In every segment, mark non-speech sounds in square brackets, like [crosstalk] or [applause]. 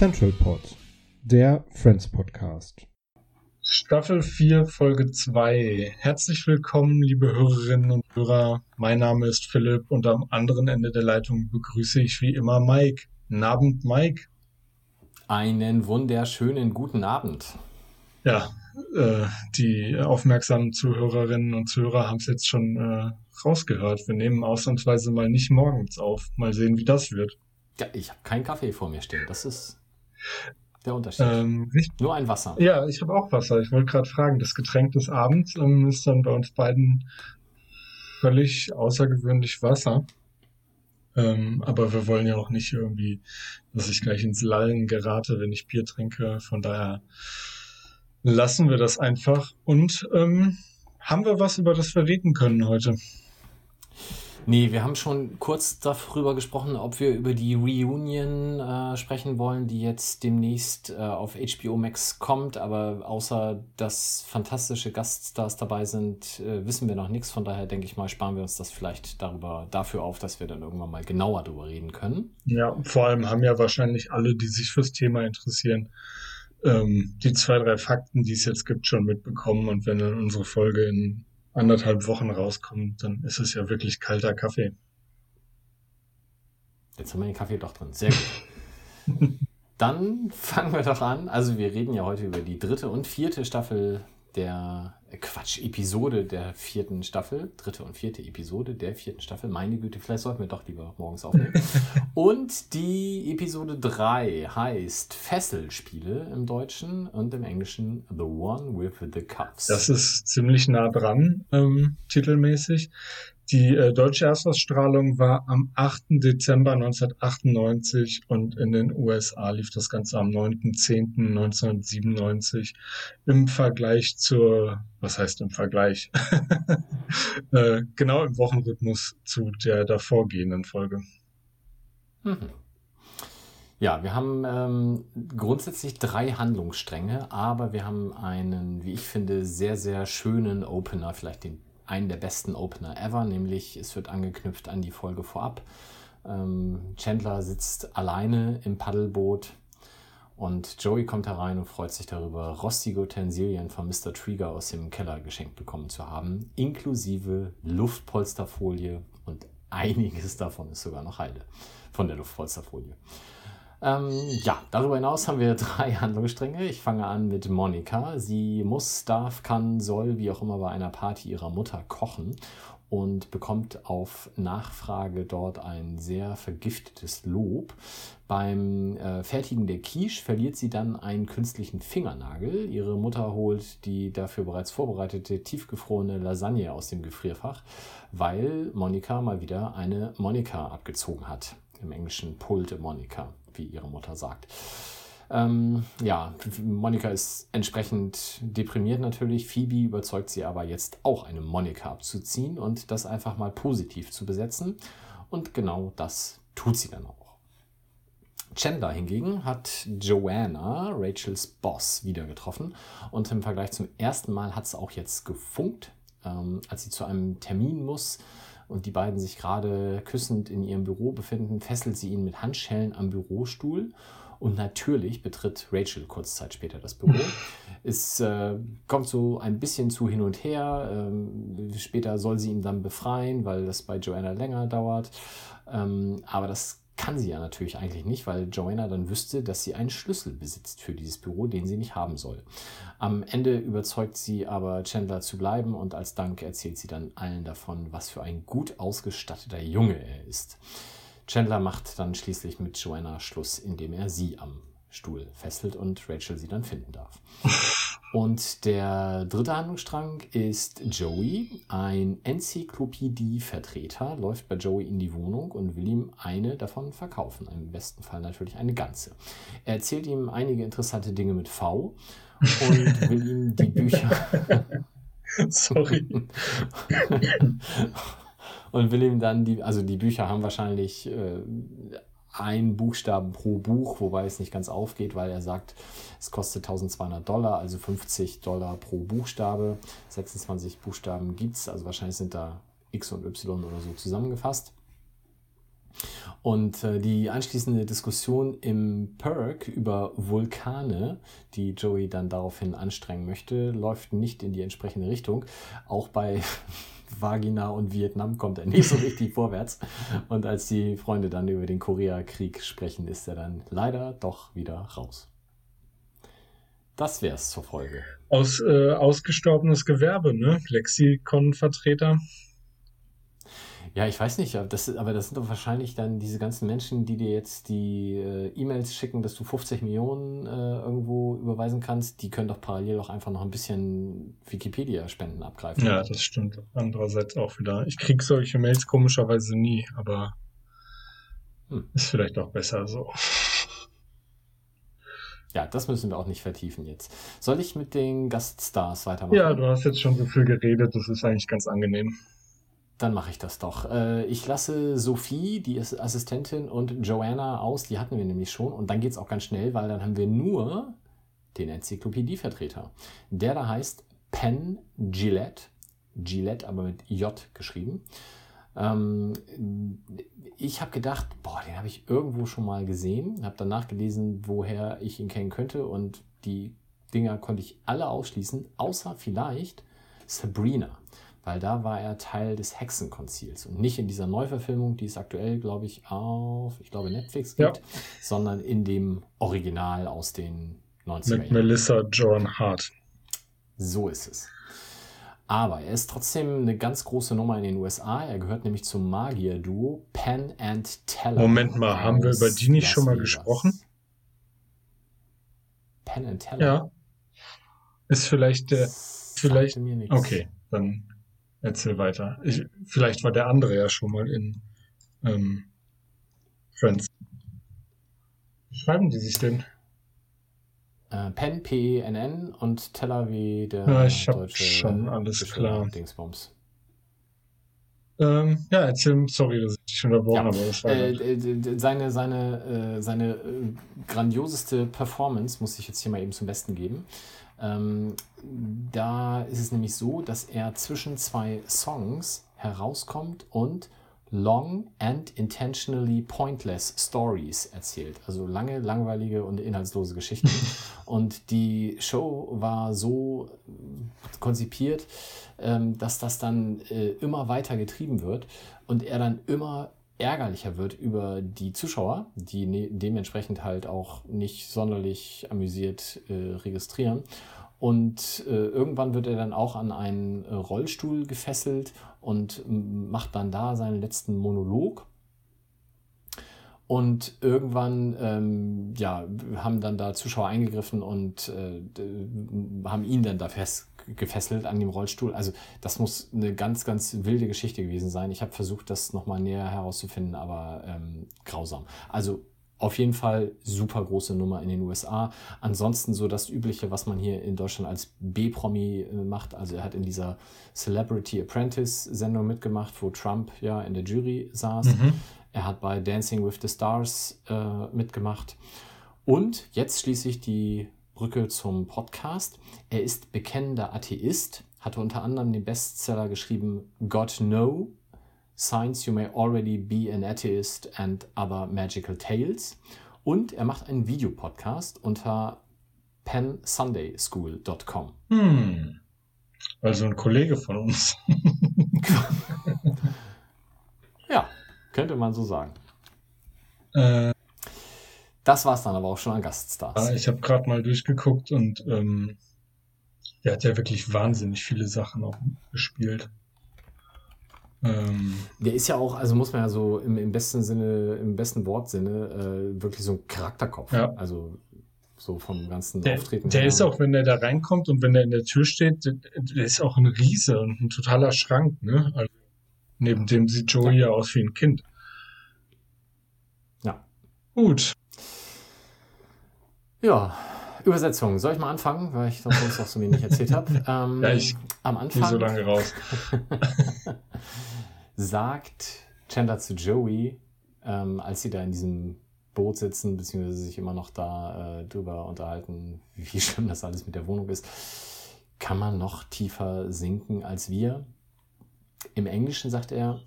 Central Pod, der Friends Podcast. Staffel 4, Folge 2. Herzlich willkommen, liebe Hörerinnen und Hörer. Mein Name ist Philipp und am anderen Ende der Leitung begrüße ich wie immer Mike. Guten Abend, Mike. Einen wunderschönen guten Abend. Ja, äh, die aufmerksamen Zuhörerinnen und Zuhörer haben es jetzt schon äh, rausgehört. Wir nehmen ausnahmsweise mal nicht morgens auf. Mal sehen, wie das wird. Ja, ich habe keinen Kaffee vor mir stehen. Das ist der Unterschied. Ähm, richtig. Nur ein Wasser. Ja, ich habe auch Wasser. Ich wollte gerade fragen, das Getränk des Abends ähm, ist dann bei uns beiden völlig außergewöhnlich Wasser. Ähm, aber wir wollen ja auch nicht irgendwie, dass ich gleich ins Lallen gerate, wenn ich Bier trinke. Von daher lassen wir das einfach. Und ähm, haben wir was, über das wir reden können heute? Nee, wir haben schon kurz darüber gesprochen, ob wir über die Reunion äh, sprechen wollen, die jetzt demnächst äh, auf HBO Max kommt. Aber außer dass fantastische Gaststars dabei sind, äh, wissen wir noch nichts. Von daher denke ich mal, sparen wir uns das vielleicht darüber, dafür auf, dass wir dann irgendwann mal genauer darüber reden können. Ja, vor allem haben ja wahrscheinlich alle, die sich fürs Thema interessieren, ähm, die zwei, drei Fakten, die es jetzt gibt, schon mitbekommen. Und wenn dann unsere Folge in anderthalb Wochen rauskommt, dann ist es ja wirklich kalter Kaffee. Jetzt haben wir den Kaffee doch drin. Sehr gut. [laughs] Dann fangen wir doch an. Also wir reden ja heute über die dritte und vierte Staffel der äh, Quatsch, Episode der vierten Staffel. Dritte und vierte Episode der vierten Staffel. Meine Güte, vielleicht sollten wir doch lieber morgens aufnehmen. [laughs] und die Episode 3 heißt Fesselspiele im Deutschen und im Englischen The One with the Cuffs. Das ist ziemlich nah dran, ähm, titelmäßig. Die äh, deutsche Erstausstrahlung war am 8. Dezember 1998 und in den USA lief das Ganze am 9.10.1997 im Vergleich zur, was heißt im Vergleich? [laughs] äh, genau im Wochenrhythmus zu der davorgehenden Folge. Mhm. Ja, wir haben ähm, grundsätzlich drei Handlungsstränge, aber wir haben einen, wie ich finde, sehr, sehr schönen Opener, vielleicht den einen der besten Opener ever, nämlich es wird angeknüpft an die Folge vorab. Ähm, Chandler sitzt alleine im Paddelboot und Joey kommt herein und freut sich darüber, rostige Utensilien von Mr. Trigger aus dem Keller geschenkt bekommen zu haben, inklusive Luftpolsterfolie und einiges davon ist sogar noch heile von der Luftpolsterfolie. Ähm, ja, darüber hinaus haben wir [laughs] drei Handlungsstränge. Ich fange an mit Monika. Sie muss, darf, kann, soll, wie auch immer bei einer Party ihrer Mutter kochen und bekommt auf Nachfrage dort ein sehr vergiftetes Lob. Beim äh, Fertigen der Quiche verliert sie dann einen künstlichen Fingernagel. Ihre Mutter holt die dafür bereits vorbereitete tiefgefrorene Lasagne aus dem Gefrierfach, weil Monika mal wieder eine Monika abgezogen hat. Im Englischen Pulte Monika wie ihre Mutter sagt. Ähm, ja, Monika ist entsprechend deprimiert natürlich. Phoebe überzeugt sie aber jetzt auch eine Monika abzuziehen und das einfach mal positiv zu besetzen. Und genau das tut sie dann auch. Chandler hingegen hat Joanna, Rachels Boss, wieder getroffen und im Vergleich zum ersten Mal hat es auch jetzt gefunkt, ähm, als sie zu einem Termin muss und die beiden sich gerade küssend in ihrem Büro befinden, fesselt sie ihn mit Handschellen am Bürostuhl. Und natürlich betritt Rachel kurz Zeit später das Büro. [laughs] es äh, kommt so ein bisschen zu hin und her. Ähm, später soll sie ihn dann befreien, weil das bei Joanna länger dauert. Ähm, aber das kann sie ja natürlich eigentlich nicht, weil Joanna dann wüsste, dass sie einen Schlüssel besitzt für dieses Büro, den sie nicht haben soll. Am Ende überzeugt sie aber Chandler zu bleiben und als Dank erzählt sie dann allen davon, was für ein gut ausgestatteter Junge er ist. Chandler macht dann schließlich mit Joanna Schluss, indem er sie am Rollstuhl fesselt und Rachel sie dann finden darf. [laughs] Und der dritte Handlungsstrang ist Joey, ein Enzyklopädie-Vertreter, läuft bei Joey in die Wohnung und will ihm eine davon verkaufen. Im besten Fall natürlich eine ganze. Er erzählt ihm einige interessante Dinge mit V und [laughs] will ihm die Bücher. [laughs] Sorry. [laughs] und will ihm dann die, also die Bücher haben wahrscheinlich äh, ein Buchstaben pro Buch, wobei es nicht ganz aufgeht, weil er sagt, es kostet 1200 Dollar, also 50 Dollar pro Buchstabe. 26 Buchstaben gibt es, also wahrscheinlich sind da X und Y oder so zusammengefasst. Und äh, die anschließende Diskussion im Perk über Vulkane, die Joey dann daraufhin anstrengen möchte, läuft nicht in die entsprechende Richtung. Auch bei [laughs] Vagina und Vietnam kommt er nicht so richtig vorwärts. Und als die Freunde dann über den Koreakrieg sprechen, ist er dann leider doch wieder raus. Das wär's zur Folge. Aus, äh, ausgestorbenes Gewerbe, ne? Lexikon-Vertreter. Ja, ich weiß nicht, aber das, aber das sind doch wahrscheinlich dann diese ganzen Menschen, die dir jetzt die äh, E-Mails schicken, dass du 50 Millionen äh, irgendwo überweisen kannst. Die können doch parallel auch einfach noch ein bisschen Wikipedia-Spenden abgreifen. Ja, das stimmt. Andererseits auch wieder. Ich krieg solche Mails komischerweise nie, aber hm. ist vielleicht auch besser so. [laughs] Ja, das müssen wir auch nicht vertiefen jetzt. Soll ich mit den Gaststars weitermachen? Ja, du hast jetzt schon so viel geredet, das ist eigentlich ganz angenehm. Dann mache ich das doch. Äh, ich lasse Sophie, die ist Assistentin, und Joanna aus, die hatten wir nämlich schon. Und dann geht es auch ganz schnell, weil dann haben wir nur den Enzyklopädie-Vertreter. Der da heißt Penn Gillette. Gillette, aber mit J geschrieben. Ähm, ich habe gedacht, boah, den habe ich irgendwo schon mal gesehen. Habe dann nachgelesen, woher ich ihn kennen könnte. Und die Dinger konnte ich alle ausschließen, außer vielleicht Sabrina weil da war er Teil des Hexenkonzils und nicht in dieser Neuverfilmung, die es aktuell, glaube ich, auf, ich glaube, Netflix gibt, ja. sondern in dem Original aus den 90er Jahren. Mit Melissa Joan Hart. So ist es. Aber er ist trotzdem eine ganz große Nummer in den USA. Er gehört nämlich zum Magier-Duo Penn and Teller. Moment mal, haben wir über die nicht Las schon mal Vegas. gesprochen? Penn and Teller? Ja. Ist vielleicht der. Vielleicht. Okay, dann Erzähl weiter. Ich, vielleicht war der andere ja schon mal in ähm, Friends. Wie schreiben die sich denn? Äh, Pen, P-E-N-N und Teller wie der ja, ich hab deutsche schon alles klar. Dingsbums. Ähm, ja, erzähl, sorry, dass ich dich unterbrochen ja. habe. Das war äh, seine seine, äh, seine äh, grandioseste Performance muss ich jetzt hier mal eben zum Besten geben. Ähm, da ist es nämlich so, dass er zwischen zwei Songs herauskommt und long and intentionally pointless stories erzählt. Also lange, langweilige und inhaltslose Geschichten. [laughs] und die Show war so konzipiert, ähm, dass das dann äh, immer weiter getrieben wird und er dann immer ärgerlicher wird über die Zuschauer, die ne dementsprechend halt auch nicht sonderlich amüsiert äh, registrieren. Und äh, irgendwann wird er dann auch an einen äh, Rollstuhl gefesselt und macht dann da seinen letzten Monolog. Und irgendwann ähm, ja, haben dann da Zuschauer eingegriffen und äh, haben ihn dann da fest gefesselt an dem Rollstuhl. Also das muss eine ganz, ganz wilde Geschichte gewesen sein. Ich habe versucht, das nochmal näher herauszufinden, aber ähm, grausam. Also auf jeden Fall super große Nummer in den USA. Ansonsten so das Übliche, was man hier in Deutschland als B-Promi äh, macht. Also er hat in dieser Celebrity Apprentice Sendung mitgemacht, wo Trump ja in der Jury saß. Mhm. Er hat bei Dancing with the Stars äh, mitgemacht. Und jetzt schließlich die Brücke zum Podcast. Er ist bekennender Atheist, hatte unter anderem den Bestseller geschrieben God No, Signs You May Already Be an Atheist and Other Magical Tales. Und er macht einen Videopodcast unter pensundayschool.com. Hm. Also ein Kollege von uns. [laughs] ja, könnte man so sagen. Äh, das war es dann aber auch schon an Gaststars. Ich habe gerade mal durchgeguckt und ähm, er hat ja wirklich wahnsinnig viele Sachen auch gespielt. Ähm, der ist ja auch, also muss man ja so im, im besten Sinne, im besten Wortsinne, äh, wirklich so ein Charakterkopf. Ja. Also so vom ganzen Der, Auftreten. der her. ist auch, wenn der da reinkommt und wenn der in der Tür steht, der, der ist auch ein Riese und ein totaler Schrank, ne? Also, neben dem sieht Joey ja aus wie ein Kind. Ja. Gut. Ja, Übersetzung. Soll ich mal anfangen, weil ich das sonst auch so wenig erzählt habe? [laughs] Ähm, Ja, ich am Nicht Anfang so lange raus. [laughs] sagt Chandler zu Joey, ähm, als sie da in diesem Boot sitzen, beziehungsweise sich immer noch da äh, drüber unterhalten, wie [laughs] schlimm das alles mit der Wohnung ist, kann man noch tiefer sinken als wir. Im Englischen sagt er,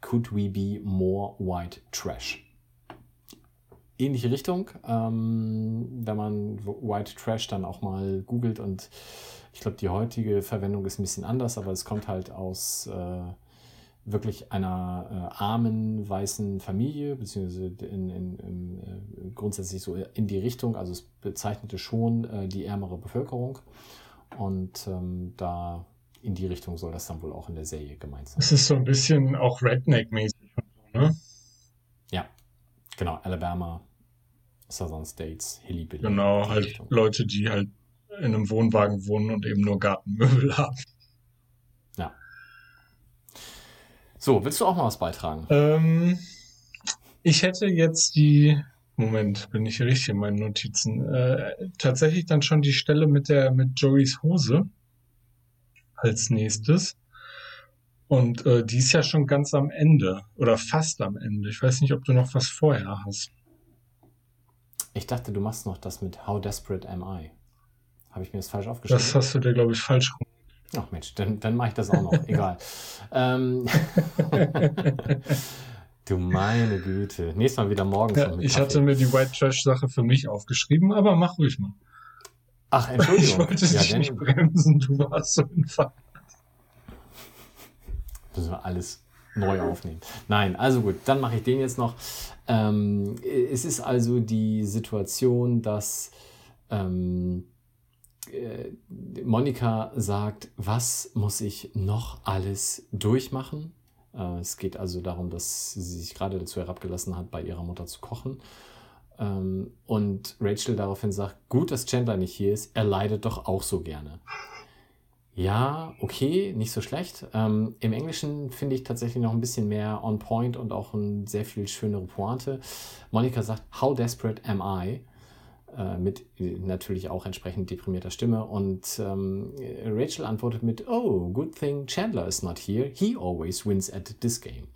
could we be more white trash? Ähnliche Richtung, ähm, wenn man White Trash dann auch mal googelt und ich glaube, die heutige Verwendung ist ein bisschen anders, aber es kommt halt aus äh, wirklich einer äh, armen weißen Familie, beziehungsweise in, in, in, äh, grundsätzlich so in die Richtung, also es bezeichnete schon äh, die ärmere Bevölkerung und ähm, da in die Richtung soll das dann wohl auch in der Serie gemeint sein. Es ist so ein bisschen auch Redneck-mäßig, ne? Ja, genau, Alabama, Southern States, Hillybilly. Genau, halt Richtung. Leute, die halt in einem Wohnwagen wohnen und eben nur Gartenmöbel [laughs] haben. Ja. So, willst du auch mal was beitragen? Ähm, ich hätte jetzt die, Moment, bin ich richtig in meinen Notizen, äh, tatsächlich dann schon die Stelle mit der, mit Joeys Hose als nächstes. Und äh, die ist ja schon ganz am Ende oder fast am Ende. Ich weiß nicht, ob du noch was vorher hast. Ich dachte, du machst noch das mit How Desperate Am I? Habe ich mir das falsch aufgeschrieben? Das hast du dir, glaube ich, falsch rum. Ach Mensch, dann, dann mache ich das auch noch. [laughs] Egal. Ähm, [laughs] du meine Güte. Nächstes Mal wieder morgens. Ja, ich Kaffee. hatte mir die White Trash Sache für mich aufgeschrieben, aber mach ruhig mal. Ach, [laughs] Ich Entschuldigung. wollte ja, dich nicht bremsen, du warst so in Fall. müssen wir alles neu aufnehmen. Nein, also gut, dann mache ich den jetzt noch. Ähm, es ist also die Situation, dass ähm, äh, Monika sagt, was muss ich noch alles durchmachen? Äh, es geht also darum, dass sie sich gerade dazu herabgelassen hat, bei ihrer Mutter zu kochen. Ähm, und Rachel daraufhin sagt, gut, dass Chandler nicht hier ist, er leidet doch auch so gerne. Ja, okay, nicht so schlecht. Ähm, Im Englischen finde ich tatsächlich noch ein bisschen mehr on point und auch eine sehr viel schönere Pointe. Monika sagt, How desperate am I? Äh, mit äh, natürlich auch entsprechend deprimierter Stimme. Und ähm, Rachel antwortet mit, Oh, good thing Chandler is not here. He always wins at this game.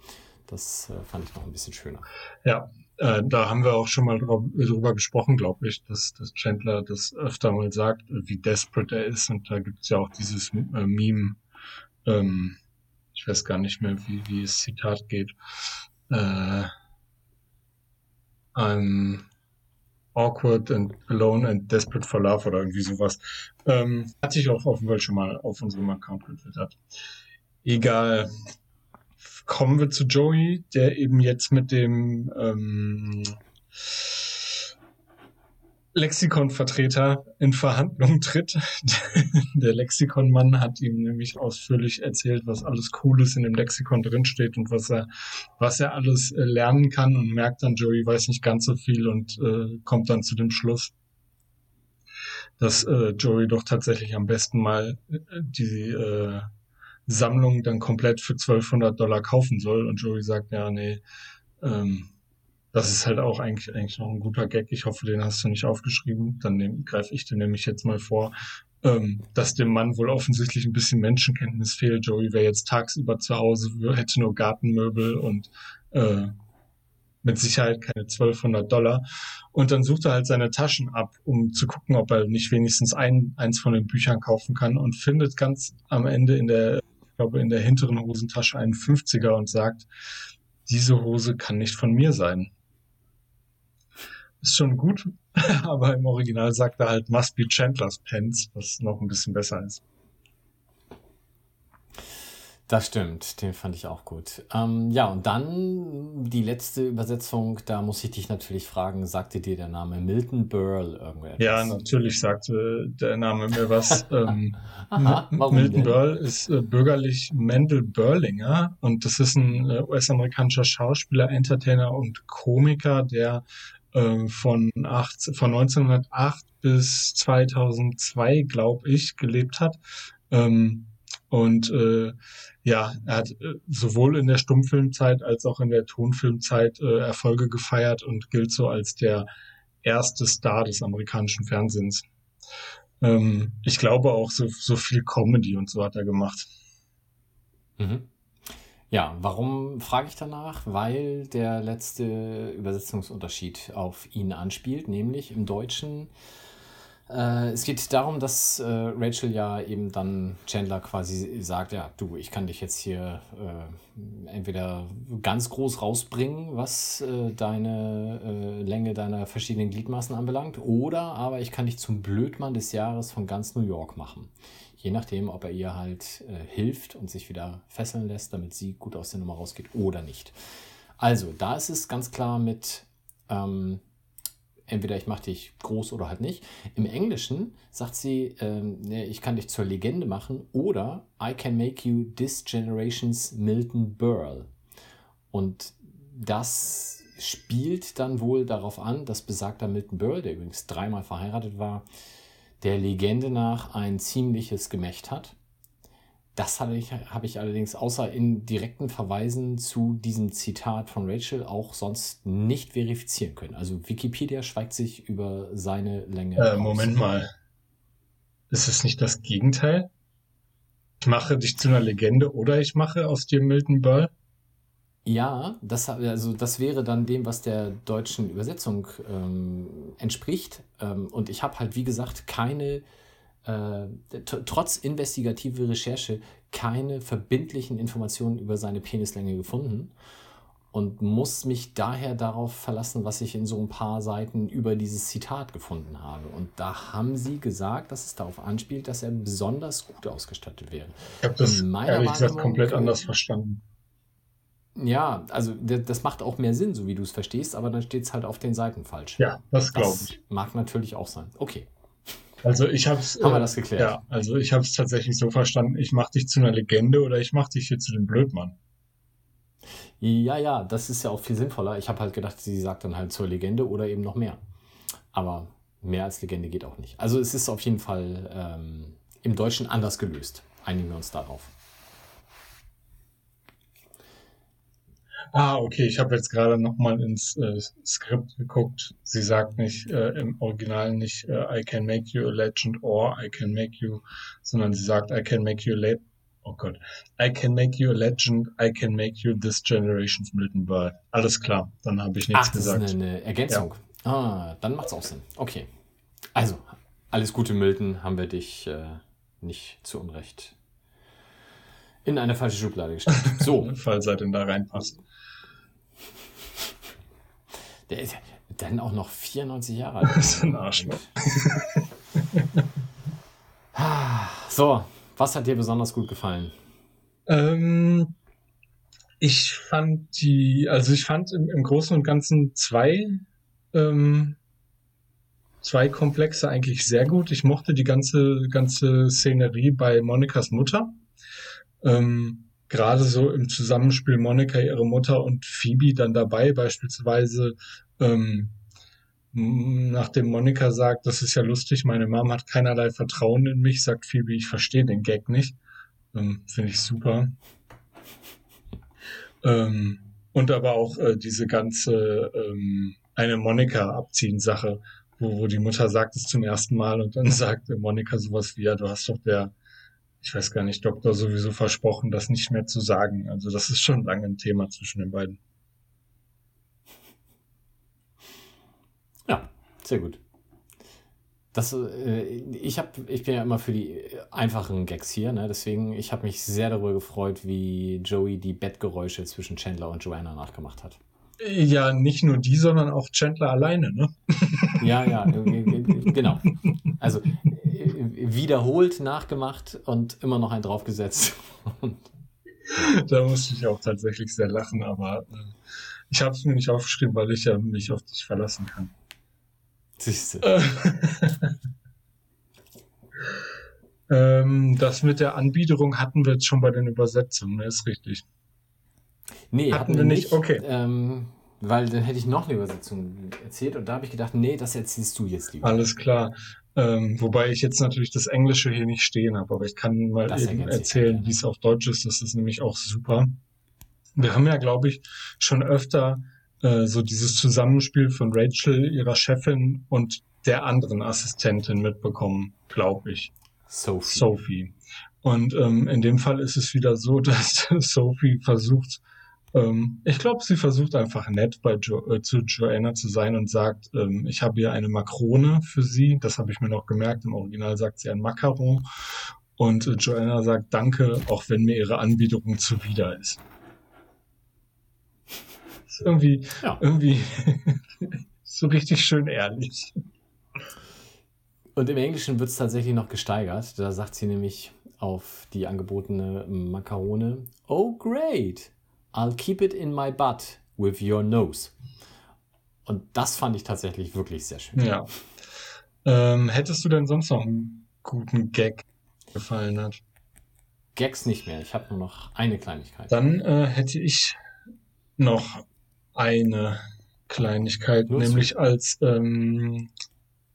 Das äh, fand ich noch ein bisschen schöner. Ja, äh, da haben wir auch schon mal drüber gesprochen, glaube ich, dass, dass Chandler das öfter mal sagt, wie desperate er ist. Und da gibt's ja auch dieses äh, Meme, ähm, ich weiß gar nicht mehr, wie, wie das Zitat geht. Äh, I'm awkward and alone and desperate for love oder irgendwie sowas. Ähm, hatte ich auch Fall schon mal auf unserem Account getwittert. Egal. Kommen wir zu Joey, der eben jetzt mit dem ähm, Lexikon-Vertreter in Verhandlung tritt. [laughs] Der Lexikon-Mann hat ihm nämlich ausführlich erzählt, was alles Cooles in dem Lexikon drinsteht und was er, was er alles äh, lernen kann und merkt dann, Joey weiß nicht ganz so viel und äh, kommt dann zu dem Schluss, dass äh, Joey doch tatsächlich am besten mal äh, die äh, Sammlung dann komplett für 1200 Dollar kaufen soll. Und Joey sagt, ja, nee, ähm, das ist halt auch eigentlich, eigentlich noch ein guter Gag. Ich hoffe, den hast du nicht aufgeschrieben. Dann greife ich den nämlich jetzt mal vor, ähm, dass dem Mann wohl offensichtlich ein bisschen Menschenkenntnis fehlt. Joey wäre jetzt tagsüber zu Hause, hätte nur Gartenmöbel und äh, mit Sicherheit keine 1200 Dollar. Und dann sucht er halt seine Taschen ab, um zu gucken, ob er nicht wenigstens ein, eins von den Büchern kaufen kann und findet ganz am Ende in der, ich glaube, in der hinteren Hosentasche einen 50er und sagt, diese Hose kann nicht von mir sein. Ist schon gut, [laughs] aber im Original sagt er halt must be Chandler's Pants, was noch ein bisschen besser ist. Das stimmt, den fand ich auch gut. Ähm, ja, und dann die letzte Übersetzung, da muss ich dich natürlich fragen, sagte dir der Name Milton Berle irgendwer Ja, natürlich sagte der Name mir was. [laughs] ähm, Aha, Milton denn? Berle ist äh, bürgerlich Mendel Berlinger und das ist ein äh, US-amerikanischer Schauspieler, Entertainer und Komiker, der äh, von, acht, von 1908 bis 2002, glaube ich, gelebt hat. Ähm, und äh, ja, er hat äh, sowohl in der Stummfilmzeit als auch in der Tonfilmzeit äh, Erfolge gefeiert und gilt so als der erste Star des amerikanischen Fernsehens. Ähm, ich glaube auch so, so viel Comedy und so hat er gemacht. Mhm. Ja, warum frage ich danach? Weil der letzte Übersetzungsunterschied auf ihn anspielt, nämlich im Deutschen äh, es geht darum, dass äh, Rachel ja eben dann Chandler quasi sagt, ja, du, ich kann dich jetzt hier äh, entweder ganz groß rausbringen, was äh, deine äh, Länge deiner verschiedenen Gliedmaßen anbelangt, oder aber ich kann dich zum Blödmann des Jahres von ganz New York machen. Je nachdem, ob er ihr halt äh, hilft und sich wieder fesseln lässt, damit sie gut aus der Nummer rausgeht oder nicht. Also, da ist es ganz klar mit ähm, entweder ich mache dich groß oder halt nicht. Im Englischen sagt sie, ähm, ich kann dich zur Legende machen oder I can make you this generation's Milton Berle. Und das spielt dann wohl darauf an, dass besagter Milton Berle, der übrigens dreimal verheiratet war, der Legende nach ein ziemliches Gemächt hat das habe ich, habe ich allerdings außer in direkten Verweisen zu diesem Zitat von Rachel auch sonst nicht verifizieren können. Also Wikipedia schweigt sich über seine Länge. Äh, Moment mal. Ist es nicht das Gegenteil? Ich mache dich zu einer Legende oder ich mache aus dir Milton Berle? Ja, das, also das wäre dann dem, was der deutschen Übersetzung ähm, entspricht. Ähm, und ich habe halt, wie gesagt, keine äh, trotz investigative Recherche keine verbindlichen Informationen über seine Penislänge gefunden und muss mich daher darauf verlassen, was ich in so ein paar Seiten über dieses Zitat gefunden habe. Und da haben sie gesagt, dass es darauf anspielt, dass er besonders gut ausgestattet wäre. Ich habe das ehrlich gesagt komplett anders verstanden. Ja, also das macht auch mehr Sinn, so wie du es verstehst, aber dann steht es halt auf den Seiten falsch. Ja, das glaube ich. Mag natürlich auch sein. Okay. Also ich habe es. Haben wir das geklärt? Ja, also ich habe es tatsächlich so verstanden, ich mache dich zu einer Legende oder ich mache dich hier zu dem Blödmann. Ja, ja, das ist ja auch viel sinnvoller. Ich habe halt gedacht, sie sagt dann halt zur Legende oder eben noch mehr. Aber mehr als Legende geht auch nicht. Also es ist auf jeden Fall ähm, im Deutschen anders gelöst. Einigen wir uns darauf. Ah, okay, ich habe jetzt gerade nochmal ins äh, Skript geguckt. Sie sagt nicht äh, im Original nicht äh, I can make you a legend or I can make you, sondern sie sagt I can make you a le Oh Gott. I can make you a legend, I can make you this generation's Milton Berle. Alles klar, dann habe ich nichts Ach, das gesagt. ist eine, eine Ergänzung. Ja. Ah, dann macht's auch Sinn. Okay. Also, alles Gute, Milton, haben wir dich äh, nicht zu Unrecht in eine falsche Schublade gestellt. So. [laughs] Falls er denn da reinpasst. Der ist ja dann auch noch 94 Jahre alt. [laughs] Das ist ein Arschloch. [laughs] so, was hat dir besonders gut gefallen? Ähm, ich fand die, also ich fand im, im Großen und Ganzen zwei, ähm, zwei Komplexe eigentlich sehr gut. Ich mochte die ganze, ganze Szenerie bei Monikas Mutter. Ähm, gerade so im Zusammenspiel Monika, ihre Mutter und Phoebe dann dabei, beispielsweise, ähm, nachdem Monika sagt, das ist ja lustig, meine Mom hat keinerlei Vertrauen in mich, sagt Phoebe, ich verstehe den Gag nicht. Ähm, Finde ich super. Ähm, und aber auch äh, diese ganze ähm, eine Monika abziehen Sache, wo, wo die Mutter sagt es zum ersten Mal und dann [laughs] sagt Monika sowas wie, ja, du hast doch der ich weiß gar nicht, Doktor sowieso versprochen, das nicht mehr zu sagen. Also das ist schon lange ein Thema zwischen den beiden. Ja, sehr gut. Das, äh, ich, hab, ich bin ja immer für die einfachen Gags hier, ne? deswegen ich habe mich sehr darüber gefreut, wie Joey die Bettgeräusche zwischen Chandler und Joanna nachgemacht hat. Ja, nicht nur die, sondern auch Chandler alleine, ne? [laughs] Ja, ja, genau. Also wiederholt nachgemacht und immer noch einen draufgesetzt. da musste ich auch tatsächlich sehr lachen, aber äh, ich habe es mir nicht aufgeschrieben, weil ich ja mich auf dich verlassen kann. Siehst du. [laughs] ähm, das mit der Anbiederung hatten wir jetzt schon bei den Übersetzungen, ne? ist richtig. Nee, hatten, hatten wir nicht. Okay. Ähm, weil dann hätte ich noch eine Übersetzung erzählt und da habe ich gedacht, nee, das erzählst du jetzt lieber. Alles klar. Ähm, wobei ich jetzt natürlich das Englische hier nicht stehen habe, aber ich kann mal Das eben erzählen, wie es auf Deutsch ist. Das ist nämlich auch super. Wir haben ja, glaube ich, schon öfter äh, so dieses Zusammenspiel von Rachel, ihrer Chefin und der anderen Assistentin mitbekommen, glaube ich. Sophie. Sophie. Und ähm, in dem Fall ist es wieder so, [laughs] dass Sophie versucht, ähm, ich glaube, sie versucht einfach nett bei jo äh, zu Joanna zu sein und sagt, ähm, ich habe hier eine Makrone für sie. Das habe ich mir noch gemerkt. Im Original sagt sie ein Macaron. Und äh, Joanna sagt Danke, auch wenn mir ihre Anbiederung zuwider ist. ist irgendwie, Ja. irgendwie [laughs] so richtig schön ehrlich. Und im Englischen wird es tatsächlich noch gesteigert. Da sagt sie nämlich auf die angebotene Makarone, Oh great, I'll keep it in my butt with your nose. Und das fand ich tatsächlich wirklich sehr schön. Ja. Ähm, hättest du denn sonst noch einen guten Gag gefallen hat? Gags nicht mehr, ich habe nur noch eine Kleinigkeit. Dann äh, hätte ich noch eine Kleinigkeit, Los. nämlich als ähm,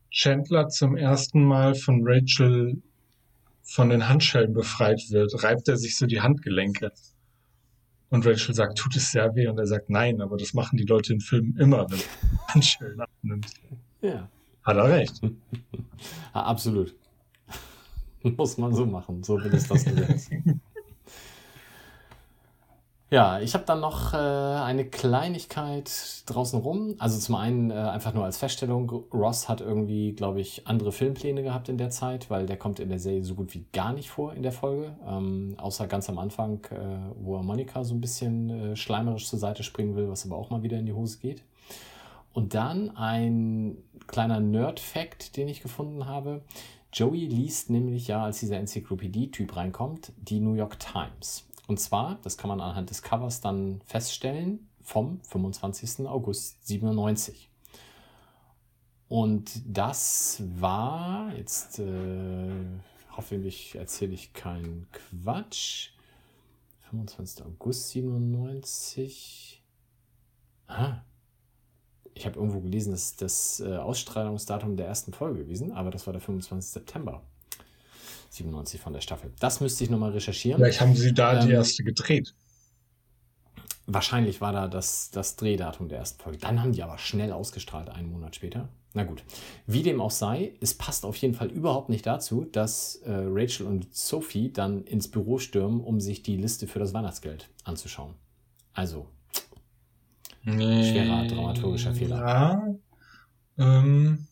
Chandler zum ersten Mal von Rachel von den Handschellen befreit wird, reibt er sich so die Handgelenke. Und Rachel sagt, tut es sehr weh? Und er sagt, nein, aber das machen die Leute in Filmen immer, wenn du [laughs] Handschellen abnimmst. Ja, Hat er recht. [laughs] absolut. [laughs] Muss man so machen, so will es das Gesetz. Ja, ich habe dann noch äh, eine Kleinigkeit draußen rum. Also zum einen äh, einfach nur als Feststellung, Ross hat irgendwie, glaube ich, andere Filmpläne gehabt in der Zeit, weil der kommt in der Serie so gut wie gar nicht vor in der Folge. Ähm, außer ganz am Anfang, äh, wo er Monika so ein bisschen äh, schleimerisch zur Seite springen will, was aber auch mal wieder in die Hose geht. Und dann ein kleiner Nerd-Fact, den ich gefunden habe. Joey liest nämlich ja, als dieser Enzyklopädie-Typ reinkommt, die New York Times. Und zwar, das kann man anhand des Covers dann feststellen, vom 25. August 97. Und das war, jetzt äh, hoffentlich erzähle ich keinen Quatsch, 25. August 97. Ah, ich habe irgendwo gelesen, das ist das äh, Ausstrahlungsdatum der ersten Folge gewesen, aber das war der 25. September 97 von der Staffel. Das müsste ich nochmal recherchieren. Vielleicht haben sie da die Ähm, erste gedreht. Wahrscheinlich war da das, das Drehdatum der ersten Folge. Dann haben die aber schnell ausgestrahlt, einen Monat später. Na gut. Wie dem auch sei, es passt auf jeden Fall überhaupt nicht dazu, dass äh, Rachel und Sophie dann ins Büro stürmen, um sich die Liste für das Weihnachtsgeld anzuschauen. Also, schwerer dramaturgischer Fehler. Ja. Ähm,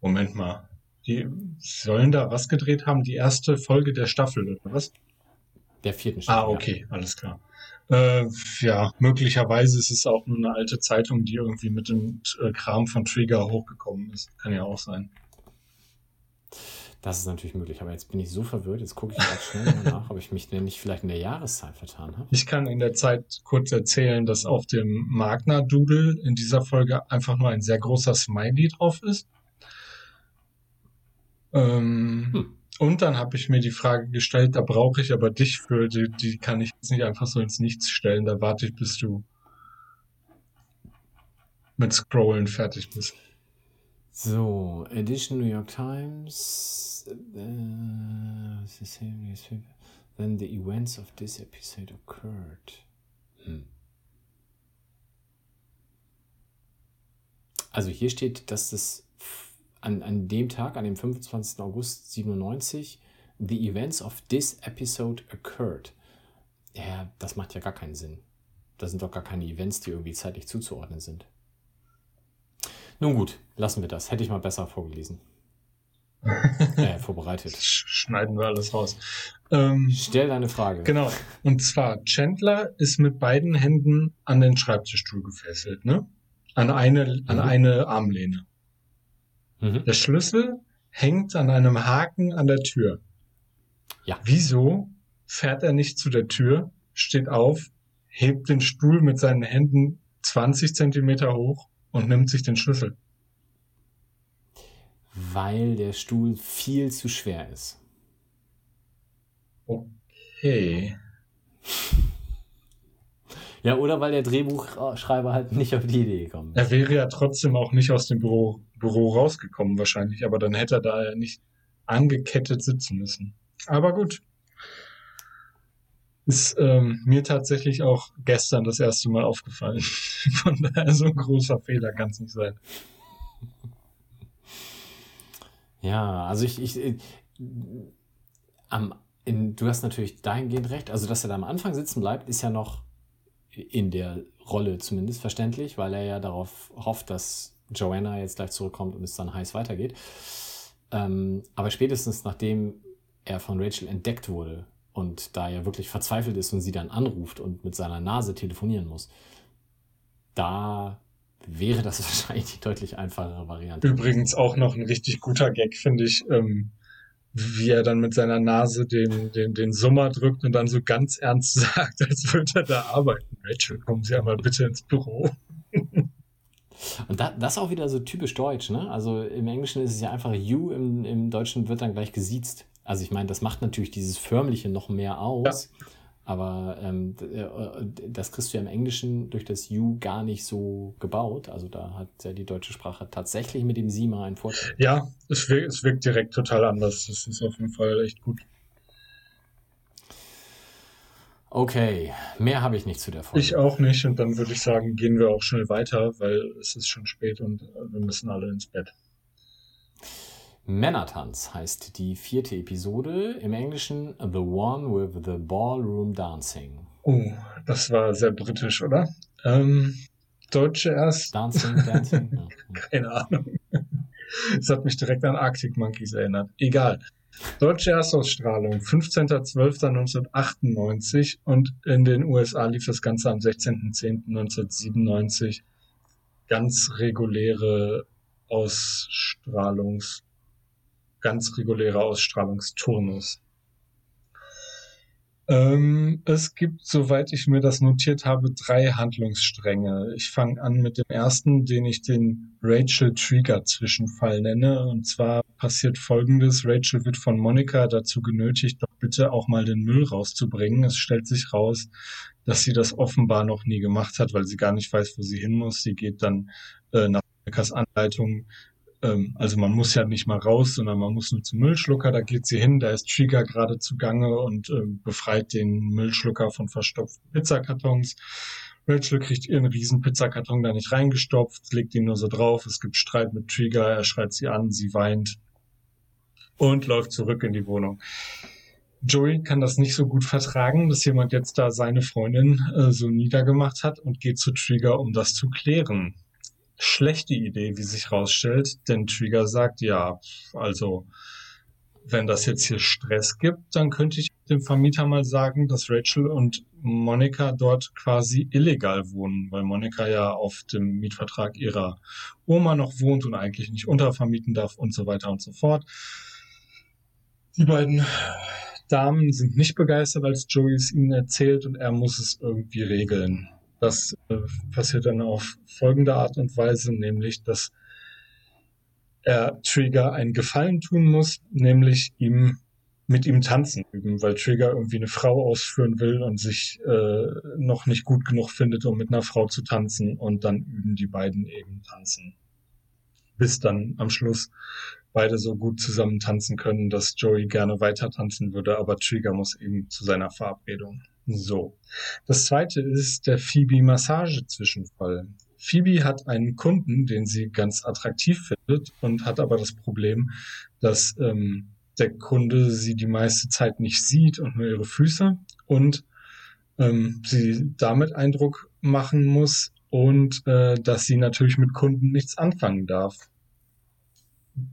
Moment mal. Die sollen da was gedreht haben? Die erste Folge der Staffel, oder was? der vierten Staffel. Ah, okay, alles klar. Äh, ja, möglicherweise ist es auch nur eine alte Zeitung, die irgendwie mit dem äh, Kram von Trigger hochgekommen ist. Kann ja auch sein. Ja. Das ist natürlich möglich, aber jetzt bin ich so verwirrt. Jetzt gucke ich gerade schnell [laughs] nach, ob ich mich denn nicht vielleicht in der Jahreszeit vertan habe. Ich kann in der Zeit kurz erzählen, dass auf dem Magna-Doodle in dieser Folge einfach nur ein sehr großer Smiley drauf ist. Ähm, Hm. Und dann habe ich mir die Frage gestellt, da brauche ich aber dich für, die, die kann ich jetzt nicht einfach so ins Nichts stellen, da warte ich, bis du mit Scrollen fertig bist. So, Edition New York Times. Uh, then the events of this episode occurred. Hm. Also hier steht, dass f- an, an dem Tag, an dem 25. August 97, the events of this episode occurred. Ja, das macht ja gar keinen Sinn. Das sind doch gar keine Events, die irgendwie zeitlich zuzuordnen sind. Nun gut, lassen wir das. Hätte ich mal besser vorgelesen. [laughs] äh, vorbereitet. Sch- Schneiden wir alles raus. Ähm, Stell deine Frage. genau. Und zwar, Chandler ist mit beiden Händen an den Schreibtischstuhl gefesselt, ne? An eine, an Mhm. eine Armlehne. Mhm. Der Schlüssel hängt an einem Haken an der Tür. Ja. Wieso fährt er nicht zu der Tür, steht auf, hebt den Stuhl mit seinen Händen 20 Zentimeter hoch und nimmt sich den Schlüssel? Weil der Stuhl viel zu schwer ist. Okay. Ja, oder weil der Drehbuchschreiber halt nicht auf die Idee gekommen ist. Er wäre ja trotzdem auch nicht aus dem Büro, Büro rausgekommen wahrscheinlich, aber dann hätte er da ja nicht angekettet sitzen müssen. Aber gut. Ist ähm, mir tatsächlich auch gestern das erste Mal aufgefallen. [laughs] Von daher so ein großer Fehler kann es nicht sein. Ja, also ich, ich, ich am, in, du hast natürlich dahingehend recht. Also, dass er da am Anfang sitzen bleibt, ist ja noch in der Rolle zumindest verständlich, weil er ja darauf hofft, dass Joanna jetzt gleich zurückkommt und es dann heiß weitergeht. Ähm, aber spätestens nachdem er von Rachel entdeckt wurde und da er wirklich verzweifelt ist und sie dann anruft und mit seiner Nase telefonieren muss, da wäre das [laughs] wahrscheinlich die deutlich einfachere Variante. Übrigens auch noch ein richtig guter Gag, finde ich, ähm, wie er dann mit seiner Nase den, den, den Summer drückt und dann so ganz ernst [laughs] sagt, als würde er da arbeiten. Rachel, kommen Sie einmal bitte ins Büro. Und da, das ist auch wieder so typisch deutsch, ne? Also im Englischen ist es ja einfach you, im, im Deutschen wird dann gleich gesiezt. Also ich meine, das macht natürlich dieses Förmliche noch mehr aus. Ja. Aber ähm, äh, das kriegst du ja im Englischen durch das You gar nicht so gebaut. Also da hat ja die deutsche Sprache tatsächlich mit dem Sie mal einen Vorteil. Ja, es wirkt, es wirkt direkt total anders. Das ist auf jeden Fall echt gut. Okay, mehr habe ich nicht zu der Folge. Ich auch nicht. Und dann würde ich sagen, gehen wir auch schnell weiter, weil es ist schon spät und wir müssen alle ins Bett. Männertanz heißt die vierte Episode, im Englischen The One with the Ballroom Dancing. Oh, das war sehr britisch, oder? Ähm, Deutsche erst. Dancing, Dancing. [laughs] ja. Keine Ahnung. [laughs] Das hat mich direkt an Arctic Monkeys erinnert. Egal. Deutsche Erstausstrahlung 15.12.1998 und in den USA lief das Ganze am 16.10.1997. Ganz reguläre Ausstrahlungs ganz regulärer Ausstrahlungsturnus. Ähm, es gibt, soweit ich mir das notiert habe, drei Handlungsstränge. Ich fange an mit dem ersten, den ich den Rachel Trigger Zwischenfall nenne. Und zwar passiert Folgendes. Rachel wird von Monika dazu genötigt, doch bitte auch mal den Müll rauszubringen. Es stellt sich raus, dass sie das offenbar noch nie gemacht hat, weil sie gar nicht weiß, wo sie hin muss. Sie geht dann äh, nach Monikas Anleitung ähm, also man muss ja nicht mal raus, sondern man muss nur zum Müllschlucker, da geht sie hin, da ist Trigger gerade zugange und äh, befreit den Müllschlucker von verstopften Pizzakartons. Rachel kriegt ihren riesen Pizzakarton da nicht reingestopft, legt ihn nur so drauf, es gibt Streit mit Trigger, er schreit sie an, sie weint und läuft zurück in die Wohnung. Joey kann das nicht so gut vertragen, dass jemand jetzt da seine Freundin äh, so niedergemacht hat und geht zu Trigger, um das zu klären schlechte Idee, wie sich rausstellt, denn Trigger sagt, ja, also wenn das jetzt hier Stress gibt, dann könnte ich dem Vermieter mal sagen, dass Rachel und Monika dort quasi illegal wohnen, weil Monika ja auf dem Mietvertrag ihrer Oma noch wohnt und eigentlich nicht untervermieten darf und so weiter und so fort. Die beiden Damen sind nicht begeistert, als Joey es ihnen erzählt und er muss es irgendwie regeln. Das äh, passiert dann auf folgende Art und Weise, nämlich, dass er Trigger einen Gefallen tun muss, nämlich ihm mit ihm tanzen üben, weil Trigger irgendwie eine Frau ausführen will und sich äh, noch nicht gut genug findet, um mit einer Frau zu tanzen. Und dann üben die beiden eben tanzen. Bis dann am Schluss beide so gut zusammen tanzen können, dass Joey gerne weiter tanzen würde, aber Trigger muss eben zu seiner Verabredung. So. Das zweite ist der Phoebe-Massage-Zwischenfall. Phoebe hat einen Kunden, den sie ganz attraktiv findet und hat aber das Problem, dass ähm, der Kunde sie die meiste Zeit nicht sieht und nur ihre Füße und ähm, sie damit Eindruck machen muss und äh, dass sie natürlich mit Kunden nichts anfangen darf.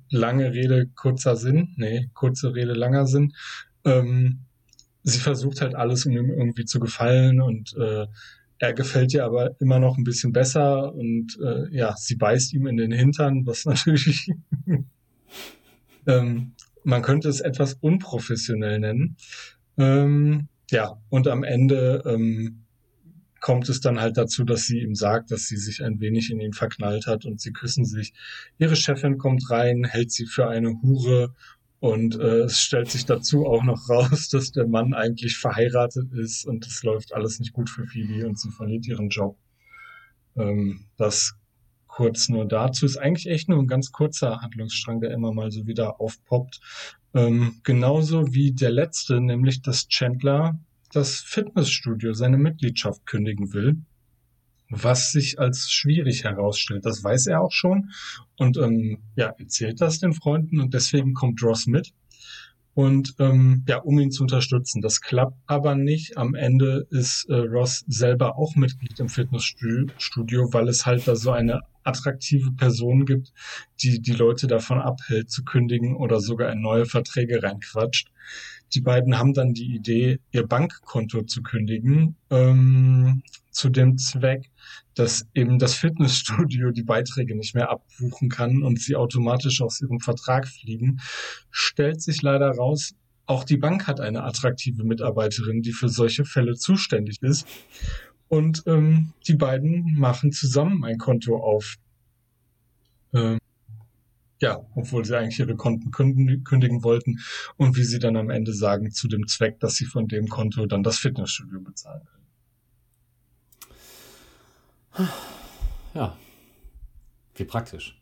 Lange Rede, kurzer Sinn. Nee, kurze Rede, langer Sinn. Ähm, sie versucht halt alles, um ihm irgendwie zu gefallen und äh, er gefällt ihr aber immer noch ein bisschen besser und äh, ja, sie beißt ihm in den Hintern, was [laughs] natürlich ähm, man könnte es etwas unprofessionell nennen. Ähm, ja, und am Ende ähm, kommt es dann halt dazu, dass sie ihm sagt, dass sie sich ein wenig in ihn verknallt hat und sie küssen sich. Ihre Chefin kommt rein, hält sie für eine Hure Und äh, es stellt sich dazu auch noch [laughs] raus, dass der Mann eigentlich verheiratet ist und es läuft alles nicht gut für Phoebe und sie verliert ihren Job. Ähm, das kurz nur dazu ist eigentlich echt nur ein ganz kurzer Handlungsstrang, der immer mal so wieder aufpoppt. Ähm, genauso wie der letzte, nämlich dass Chandler das Fitnessstudio seine Mitgliedschaft kündigen will was sich als schwierig herausstellt. Das weiß er auch schon und ähm, ja, erzählt das den Freunden und deswegen kommt Ross mit und ähm, ja, um ihn zu unterstützen. Das klappt aber nicht. Am Ende ist äh, Ross selber auch Mitglied im Fitnessstudio, weil es halt da so eine attraktive Person gibt, die die Leute davon abhält zu kündigen oder sogar in neue Verträge reinquatscht. Die beiden haben dann die Idee, ihr Bankkonto zu kündigen, ähm, zu dem Zweck, dass eben das Fitnessstudio die Beiträge nicht mehr abbuchen kann und sie automatisch aus ihrem Vertrag fliegen, stellt sich leider raus, auch die Bank hat eine attraktive Mitarbeiterin, die für solche Fälle zuständig ist. Und ähm, die beiden machen zusammen ein Konto auf. Ähm, ja, obwohl sie eigentlich ihre Konten kündigen wollten und wie sie dann am Ende sagen, zu dem Zweck, dass sie von dem Konto dann das Fitnessstudio bezahlen können. Ja, wie praktisch.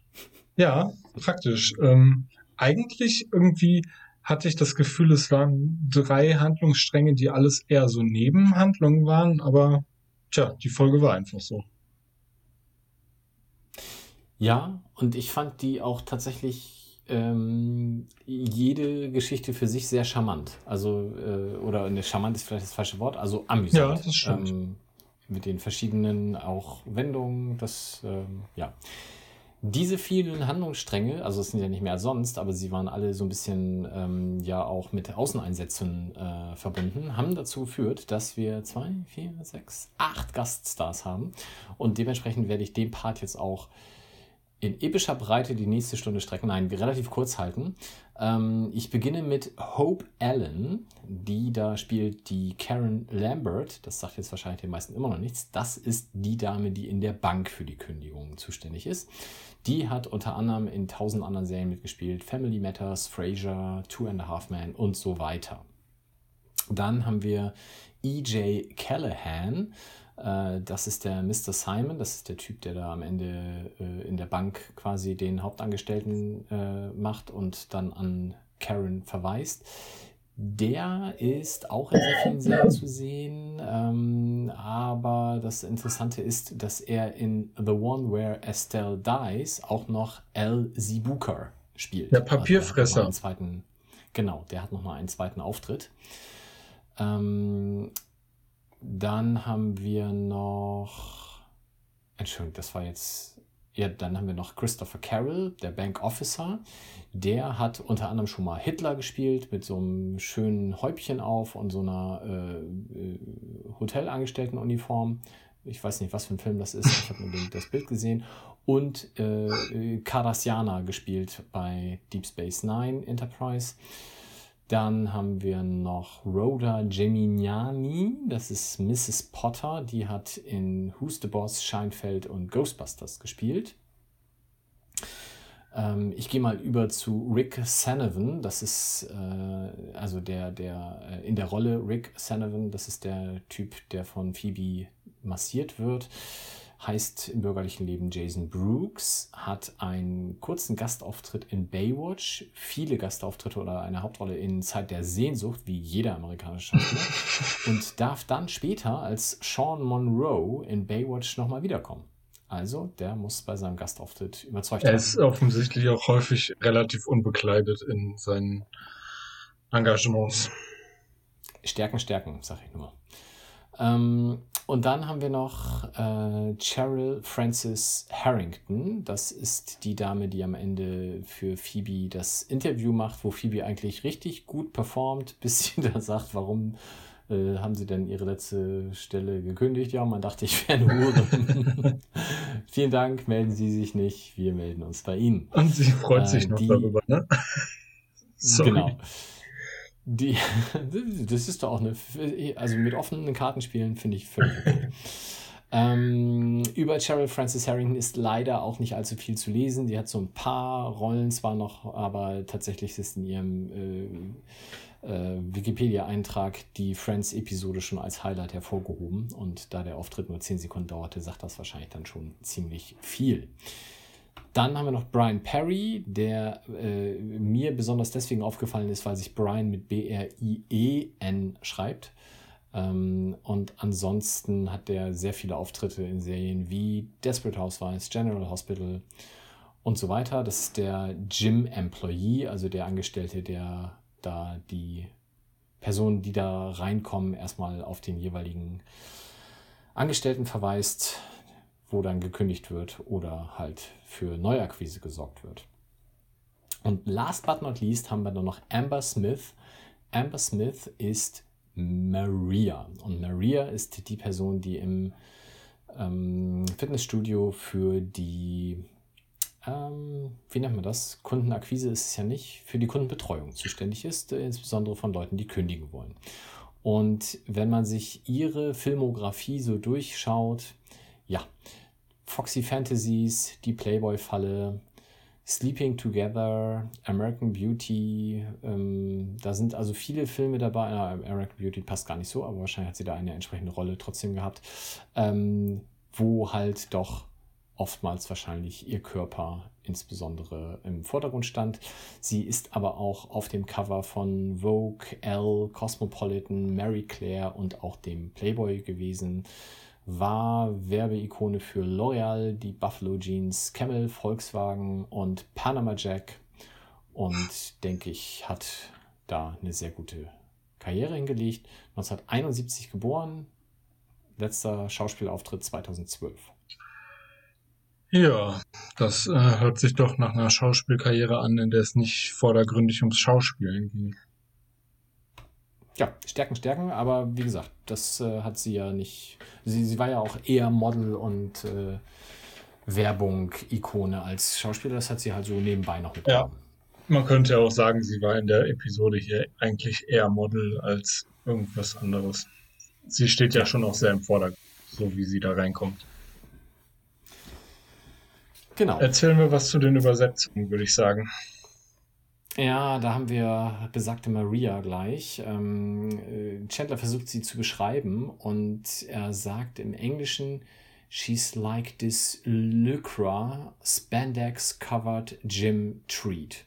Ja, praktisch. Ähm, eigentlich irgendwie hatte ich das Gefühl, es waren drei Handlungsstränge, die alles eher so Nebenhandlungen waren, aber tja, die Folge war einfach so. Ja, und ich fand die auch tatsächlich ähm, jede Geschichte für sich sehr charmant. Also, äh, oder ne, charmant ist vielleicht das falsche Wort, also amüsant. Ja, das stimmt. Ähm, mit den verschiedenen auch Wendungen, das, ähm, ja. Diese vielen Handlungsstränge, also es sind ja nicht mehr als sonst, aber sie waren alle so ein bisschen ähm, ja auch mit Außeneinsätzen äh, verbunden, haben dazu geführt, dass wir zwei, vier, sechs, acht Gaststars haben. Und dementsprechend werde ich den Part jetzt auch in epischer Breite die nächste Stunde strecken. Nein, relativ kurz halten. Ähm, ich beginne mit Hope Allen, die da spielt die Karen Lambert. Das sagt jetzt wahrscheinlich den meisten immer noch nichts. Das ist die Dame, die in der Bank für die Kündigung zuständig ist. Die hat unter anderem in tausend anderen Serien mitgespielt. Family Matters, Frasier, Two and a Half Men und so weiter. Dann haben wir E.J. Callahan. Äh, das ist der Mr. Simon, das ist der Typ, der da am Ende äh, in der Bank quasi den Hauptangestellten äh, macht und dann an Karen verweist. Der ist auch in sehr vielen Serien zu sehen, ähm, aber das Interessante ist, dass er in The One Where Estelle Dies auch noch L. Z. Booker spielt. Der Papierfresser. Also zweiten, genau, der hat nochmal einen zweiten Auftritt. Ähm, dann haben wir noch. Entschuldigung, das war jetzt. Ja, dann haben wir noch Christopher Carroll, der Bank Officer. Der hat unter anderem schon mal Hitler gespielt mit so einem schönen Häubchen auf und so einer äh, äh Hotelangestelltenuniform. Ich weiß nicht, was für ein Film das ist. Ich habe nur das Bild gesehen. Und äh, Cardassiana gespielt bei Deep Space Nine Enterprise. Dann haben wir noch Rhoda Geminiani, das ist Mrs. Potter, die hat in Who's the Boss, Scheinfeld und Ghostbusters gespielt. Ähm, ich gehe mal über zu Rick Sanavan, das ist äh, also der, der äh, in der Rolle Rick Sanavan, das ist der Typ, der von Phoebe massiert wird heißt im bürgerlichen Leben Jason Brooks, hat einen kurzen Gastauftritt in Baywatch, viele Gastauftritte oder eine Hauptrolle in Zeit der Sehnsucht, wie jeder amerikanische Schauspieler, [laughs] und darf dann später als Sean Monroe in Baywatch nochmal wiederkommen. Also, der muss bei seinem Gastauftritt überzeugt werden. Er ist offensichtlich auch häufig relativ unbekleidet in seinen Engagements. Stärken, stärken, sag ich nur. Ähm, und dann haben wir noch äh, Cheryl Francis Harrington. Das ist die Dame, die am Ende für Phoebe das Interview macht, wo Phoebe eigentlich richtig gut performt, [laughs] bis sie da sagt, warum äh, haben sie denn ihre letzte Stelle gekündigt? Ja, man dachte, ich wäre eine Hure. [laughs] Vielen Dank, melden Sie sich nicht, wir melden uns bei Ihnen. Und sie freut äh, sich noch die, darüber, ne? [laughs] Sorry. Genau. Die, [laughs] das ist doch auch eine, also mit offenen Karten spielen finde ich völlig okay. [laughs] Ähm, über Cheryl Francis Harrington ist leider auch nicht allzu viel zu lesen. Die hat so ein paar Rollen zwar noch, aber tatsächlich ist in ihrem äh, äh, Wikipedia-Eintrag die Friends-Episode schon als Highlight hervorgehoben. Und da der Auftritt nur 10 Sekunden dauerte, sagt das wahrscheinlich dann schon ziemlich viel. Dann haben wir noch Brian Perry, der äh, mir besonders deswegen aufgefallen ist, weil sich Brian mit B-R-I-E-N schreibt. Ähm, und ansonsten hat er sehr viele Auftritte in Serien wie Desperate Housewives, General Hospital und so weiter. Das ist der Gym-Employee, also der Angestellte, der da die Personen, die da reinkommen, erstmal auf den jeweiligen Angestellten verweist, wo dann gekündigt wird oder halt für Neuakquise gesorgt wird. Und last but not least haben wir dann noch Amber Smith. Amber Smith ist Maria. Und Maria ist die Person, die im ähm, Fitnessstudio für die, ähm, wie nennt man das? Kundenakquise ist es ja nicht, für die Kundenbetreuung zuständig ist, äh, insbesondere von Leuten, die kündigen wollen. Und wenn man sich ihre Filmografie so durchschaut, ja, Foxy Fantasies, die Playboy-Falle, Sleeping Together, American Beauty, ähm, da sind also viele Filme dabei. Ja, American Beauty passt gar nicht so, aber wahrscheinlich hat sie da eine entsprechende Rolle trotzdem gehabt, ähm, wo halt doch oftmals wahrscheinlich ihr Körper insbesondere im Vordergrund stand. Sie ist aber auch auf dem Cover von Vogue, Elle, Cosmopolitan, Mary Claire und auch dem Playboy gewesen war Werbeikone für L'Oreal, die Buffalo Jeans, Camel, Volkswagen und Panama Jack und denke ich, hat da eine sehr gute Karriere hingelegt. 1971 geboren, letzter Schauspielauftritt 2012. Ja, das äh, hört sich doch nach einer Schauspielkarriere an, in der es nicht vordergründig ums Schauspielen ging ja, Stärken, Stärken, aber wie gesagt, das äh, hat sie ja nicht. Sie, sie war ja auch eher Model und äh, Werbung-Ikone als Schauspieler. Das hat sie halt so nebenbei noch mitgenommen. Ja, man könnte ja auch sagen, sie war in der Episode hier eigentlich eher Model als irgendwas anderes. Sie steht ja, ja. schon auch sehr im Vordergrund, so wie sie da reinkommt. Genau. Erzähl mir was zu den Übersetzungen, würde ich sagen. Ja, da haben wir besagte Maria gleich. Ähm, äh, Chandler versucht sie zu beschreiben und er sagt im Englischen, she's like this lycra spandex covered gym treat.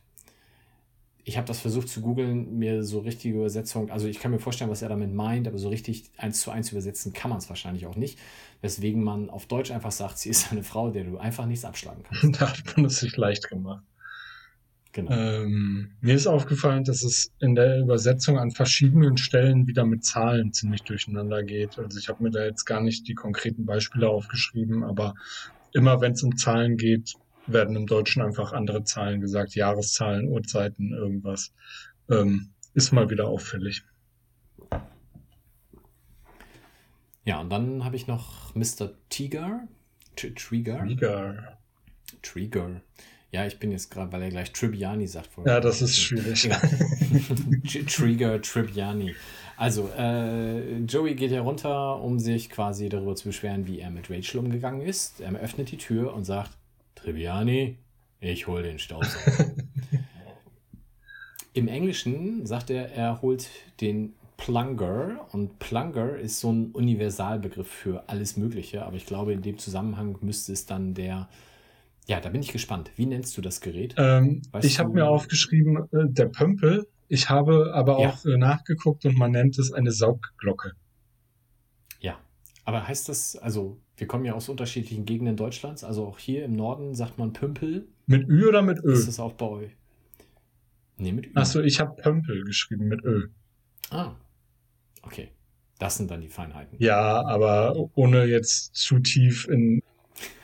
Ich habe das versucht zu googeln, mir so richtige Übersetzung, also ich kann mir vorstellen, was er damit meint, aber so richtig eins zu eins übersetzen kann man es wahrscheinlich auch nicht. Weswegen man auf Deutsch einfach sagt, sie ist eine Frau, der du einfach nichts abschlagen kannst. [laughs] da hat man es sich leicht gemacht. Genau. Ähm, mir ist aufgefallen, dass es in der Übersetzung an verschiedenen Stellen wieder mit Zahlen ziemlich durcheinander geht. Also ich habe mir da jetzt gar nicht die konkreten Beispiele aufgeschrieben, aber immer wenn es um Zahlen geht, werden im Deutschen einfach andere Zahlen gesagt, Jahreszahlen, Uhrzeiten, irgendwas. Ähm, ist mal wieder auffällig. Ja, und dann habe ich noch Mr. Tiger. Trigger. Trigger. Trigger. Ja, ich bin jetzt gerade, weil er gleich Tribbiani sagt. Ja, das ist schwierig. [laughs] Trigger Tribbiani. Also, äh, Joey geht herunter, um sich quasi darüber zu beschweren, wie er mit Rachel umgegangen ist. Er öffnet die Tür und sagt, Tribbiani, ich hole den Staubsauger. [laughs] Im Englischen sagt er, er holt den Plunger und Plunger ist so ein Universalbegriff für alles Mögliche, aber ich glaube, in dem Zusammenhang müsste es dann der ja, da bin ich gespannt. Wie nennst du das Gerät? Ähm, ich habe mir aufgeschrieben, äh, der Pömpel. Ich habe aber ja. auch äh, nachgeguckt und man nennt es eine Saugglocke. Ja, aber heißt das, also wir kommen ja aus unterschiedlichen Gegenden Deutschlands, also auch hier im Norden sagt man Pümpel. Mit Ü oder mit Ö? Ist das auch bei euch? Nee, mit Ü. Achso, ich habe Pömpel geschrieben mit Ö. Ah, okay. Das sind dann die Feinheiten. Ja, aber ohne jetzt zu tief in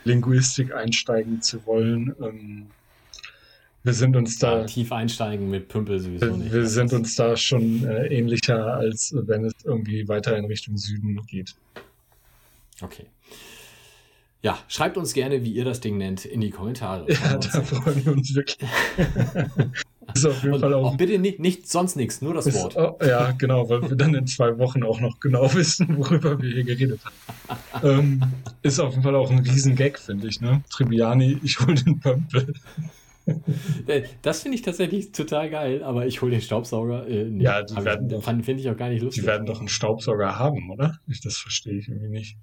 Linguistik einsteigen zu wollen. Ähm, wir sind uns da. Ja, tief einsteigen mit Pümpel sowieso nicht. Wir sind uns da schon äh, ähnlicher, als wenn es irgendwie weiter in Richtung Süden geht. Okay. Ja, schreibt uns gerne, wie ihr das Ding nennt, in die Kommentare. Ja, da freuen wir uns wirklich. [laughs] [laughs] Ist auf jeden Und Fall auch. bitte nicht, nicht sonst nichts, nur das ist, Wort. oh, ja, [laughs] genau, weil wir dann in zwei Wochen auch noch genau [laughs] wissen, worüber wir hier geredet haben. ähm, ist auf jeden Fall auch ein Riesengag, finde ich, ne? Tribbiani, ich hol den Pömpel. Äh, Das finde ich tatsächlich total geil, aber ich hole den Staubsauger. Äh, Ja, die werden ich- doch- Finde ich auch gar nicht lustig. Die werden doch einen Staubsauger haben, oder? Ich, das verstehe ich irgendwie nicht.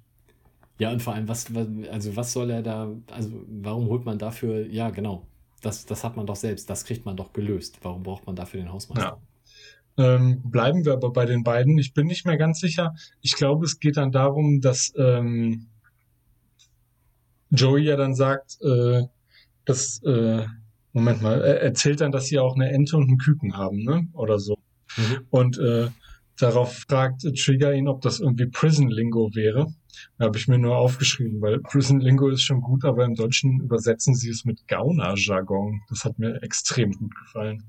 Ja, und vor allem, was, was, also was soll er da, also warum holt man dafür, ja, genau, das, das hat man doch selbst, das kriegt man doch gelöst. Warum braucht man dafür den Hausmeister? Ähm, bleiben wir aber bei den beiden. Ich bin nicht mehr ganz sicher. Ich glaube, es geht dann darum, dass ähm, Joey ja dann sagt, äh, dass, äh, Moment mal, er erzählt dann, dass sie auch eine Ente und einen Küken haben, ne? Oder so. Mhm. Und äh, darauf fragt Trigger ihn, ob das irgendwie Prison Lingo wäre. Da habe ich mir nur aufgeschrieben, weil Prison Lingo ist schon gut, aber im Deutschen übersetzen sie es mit Gauner-Jargon. Das hat mir extrem gut gefallen.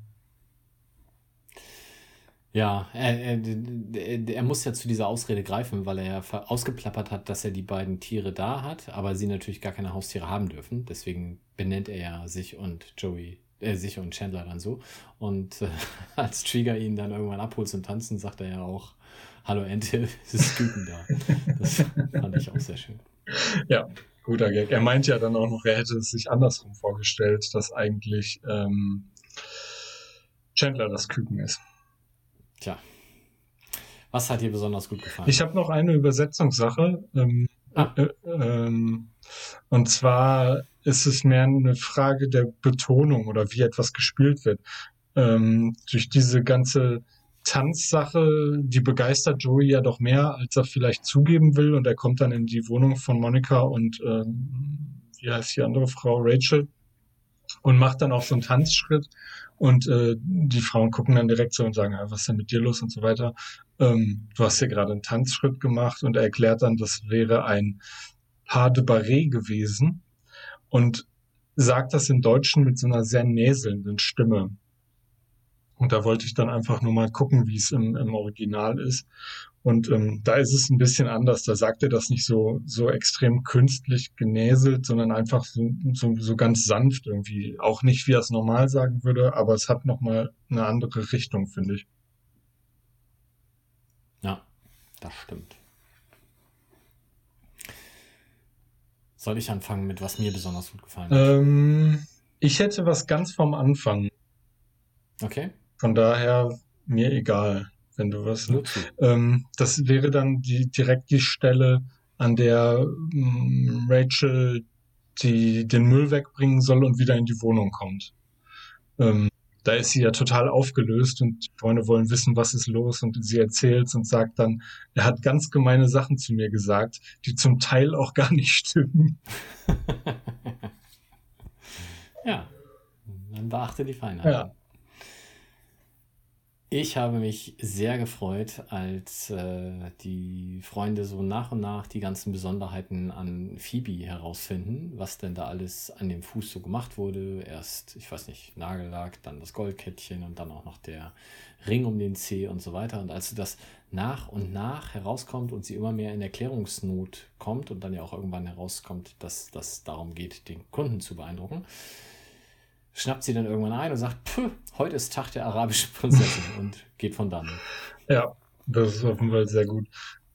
Ja, er, er, er, muss ja zu dieser Ausrede greifen, weil er ja ausgeplappert hat, dass er die beiden Tiere da hat, aber sie natürlich gar keine Haustiere haben dürfen. Deswegen benennt er ja sich und Joey, äh, sich und Chandler dann so. Und äh, [laughs] als Trigger ihn dann irgendwann abholt zum Tanzen, sagt er ja auch, Hallo Ente, [laughs] es ist Küken da. Das fand ich auch sehr schön. Ja, guter Gag. Er meint ja dann auch noch, er hätte es sich andersrum vorgestellt, dass eigentlich ähm, Chandler das Küken ist. Tja. Was hat dir besonders gut gefallen? Ich habe noch eine Übersetzungssache. Ähm, Ah. äh, ähm, und zwar ist es mehr eine Frage der Betonung oder wie etwas gespielt wird. Ähm, durch diese ganze Tanzsache, die begeistert Joey ja doch mehr, als er vielleicht zugeben will. Und er kommt dann in die Wohnung von Monika und ähm, wie heißt die andere Frau, Rachel, und macht dann auch so einen Tanzschritt. Und äh, die Frauen gucken dann direkt so und sagen, ah, was ist denn mit dir los und so weiter. Ähm, du hast ja gerade einen Tanzschritt gemacht und er erklärt dann, das wäre ein Pas de Barré gewesen und sagt das im Deutschen mit so einer sehr näselnden Stimme. Und da wollte ich dann einfach nur mal gucken, wie es im, im Original ist. Und ähm, da ist es ein bisschen anders. Da sagt er das nicht so, so extrem künstlich genäselt, sondern einfach so, so, so ganz sanft irgendwie. Auch nicht, wie er es normal sagen würde, aber es hat nochmal eine andere Richtung, finde ich. Ja, das stimmt. Soll ich anfangen mit was mir besonders gut gefallen hat? Ähm, ich hätte was ganz vom Anfang. Okay, Von daher mir egal, wenn du was. zu. Ähm, das wäre dann die, direkt die Stelle, an der mm, Rachel die, den Müll wegbringen soll und wieder in die Wohnung kommt. Ähm, da ist sie ja total aufgelöst und die Freunde wollen wissen, was ist los und sie erzählt und sagt dann, er hat ganz gemeine Sachen zu mir gesagt, die zum Teil auch gar nicht stimmen. [laughs] ja, dann beachte die Feinheit. Ja. Ich habe mich sehr gefreut, als äh, die Freunde so nach und nach die ganzen Besonderheiten an Phoebe herausfinden, was denn da alles an dem Fuß so gemacht wurde. Erst, ich weiß nicht, Nagellack, dann das Goldkettchen und dann auch noch der Ring um den Zeh und so weiter. Und als das nach und nach herauskommt und sie immer mehr in Erklärungsnot kommt und dann ja auch irgendwann herauskommt, dass das darum geht, den Kunden zu beeindrucken, schnappt sie dann irgendwann ein und sagt, "Puh, heute ist Tag der arabischen Prinzessin [laughs] und geht von dann. Ja, das ist auf jeden Fall sehr gut.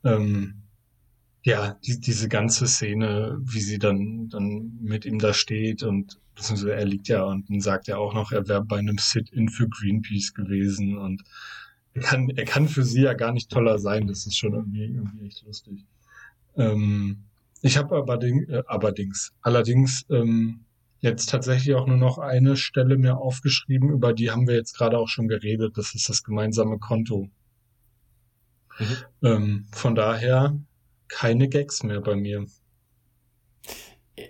Ähm, ja, die, diese ganze Szene, wie sie dann, dann mit ihm da steht und beziehungsweise er liegt ja und dann sagt er auch noch, er wäre bei einem Sit-In für Greenpeace gewesen und er kann, er kann für sie ja gar nicht toller sein. Das ist schon irgendwie, irgendwie echt lustig. Ähm, ich habe aber äh, allerdings, allerdings ähm, jetzt tatsächlich auch nur noch eine Stelle mir aufgeschrieben, über die haben wir jetzt gerade auch schon geredet. Das ist das gemeinsame Konto. Mhm. Ähm, von daher keine Gags mehr bei mir.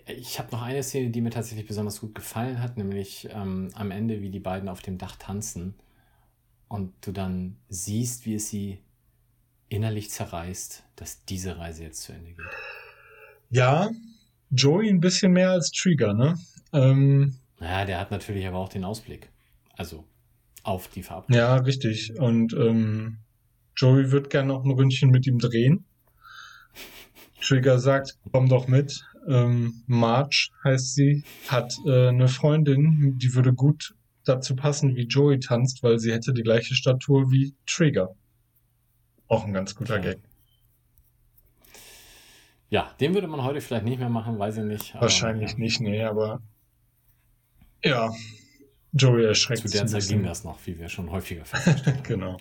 Ich habe noch eine Szene, die mir tatsächlich besonders gut gefallen hat, nämlich ähm, am Ende, wie die beiden auf dem Dach tanzen und du dann siehst, wie es sie innerlich zerreißt, dass diese Reise jetzt zu Ende geht. Ja, Joey ein bisschen mehr als Trigger, ne? Ähm, Naja, der hat natürlich aber auch den Ausblick. Also auf die Verabredung. ja, richtig. Und ähm, Joey wird gerne noch ein Ründchen mit ihm drehen. Trigger sagt, komm doch mit. Ähm, Marge heißt sie, hat äh, eine Freundin, die würde gut dazu passen, wie Joey tanzt, weil sie hätte die gleiche Statur wie Trigger. Auch ein ganz guter Gag. Ja, den würde man heute vielleicht nicht mehr machen, weiß ich nicht. aber Wahrscheinlich ja. nicht, nee, aber ja, Joey erschreckt Zu der Zeit ging das noch, wie wir schon häufiger [laughs] festgestellt haben. Genau.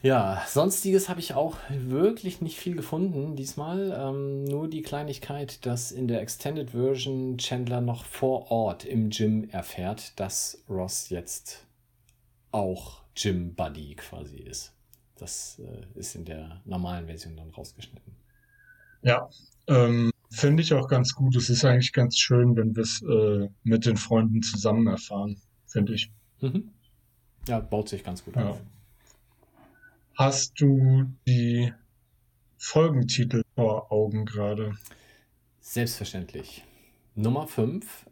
Ja, sonstiges habe ich auch wirklich nicht viel gefunden diesmal. Ähm, nur die Kleinigkeit, dass in der Extended Version Chandler noch vor Ort im Gym erfährt, dass Ross jetzt auch Gym Buddy quasi ist. Das äh, ist in der normalen Version dann rausgeschnitten. Ja, ähm, finde ich auch ganz gut. Es ist eigentlich ganz schön, wenn wir es äh, mit den Freunden zusammen erfahren, finde ich. Mhm. Ja, baut sich ganz gut Ja. auf. Hast du die Folgentitel vor Augen gerade? Selbstverständlich. Nummer 5.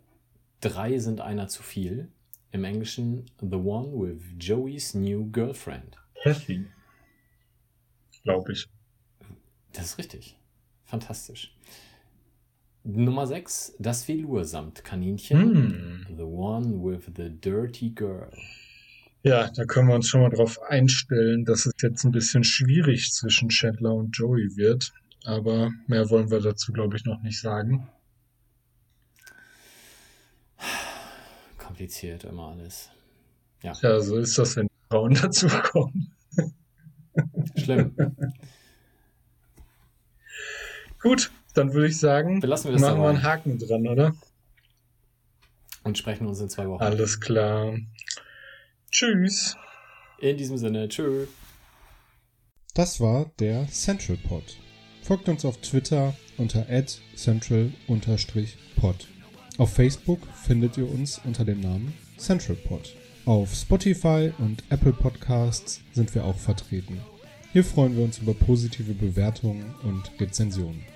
Drei sind einer zu viel. Im Englischen The One with Joey's New Girlfriend. Kathy. Glaube ich. Das ist richtig. Fantastisch. Nummer 6. Das Velour samt Kaninchen. Hm. The One with the Dirty Girl. Ja, da können wir uns schon mal drauf einstellen, dass es jetzt ein bisschen schwierig zwischen Chandler und Joey wird. Aber mehr wollen wir dazu, glaube ich, noch nicht sagen. Kompliziert immer alles. Ja, Ja, so ist das, wenn Frauen [laughs] dazukommen. schlimm. Gut, dann würde ich sagen, Belassen wir das machen wir einen Haken dran, oder? und sprechen uns in zwei Wochen. Alles klar. Tschüss. In diesem Sinne, tschö. Das war der Central Pod. Folgt uns auf Twitter unter @central_pod. Auf Facebook findet ihr uns unter dem Namen Central Pod. Auf Spotify und Apple Podcasts sind wir auch vertreten. Hier freuen wir uns über positive Bewertungen und Rezensionen.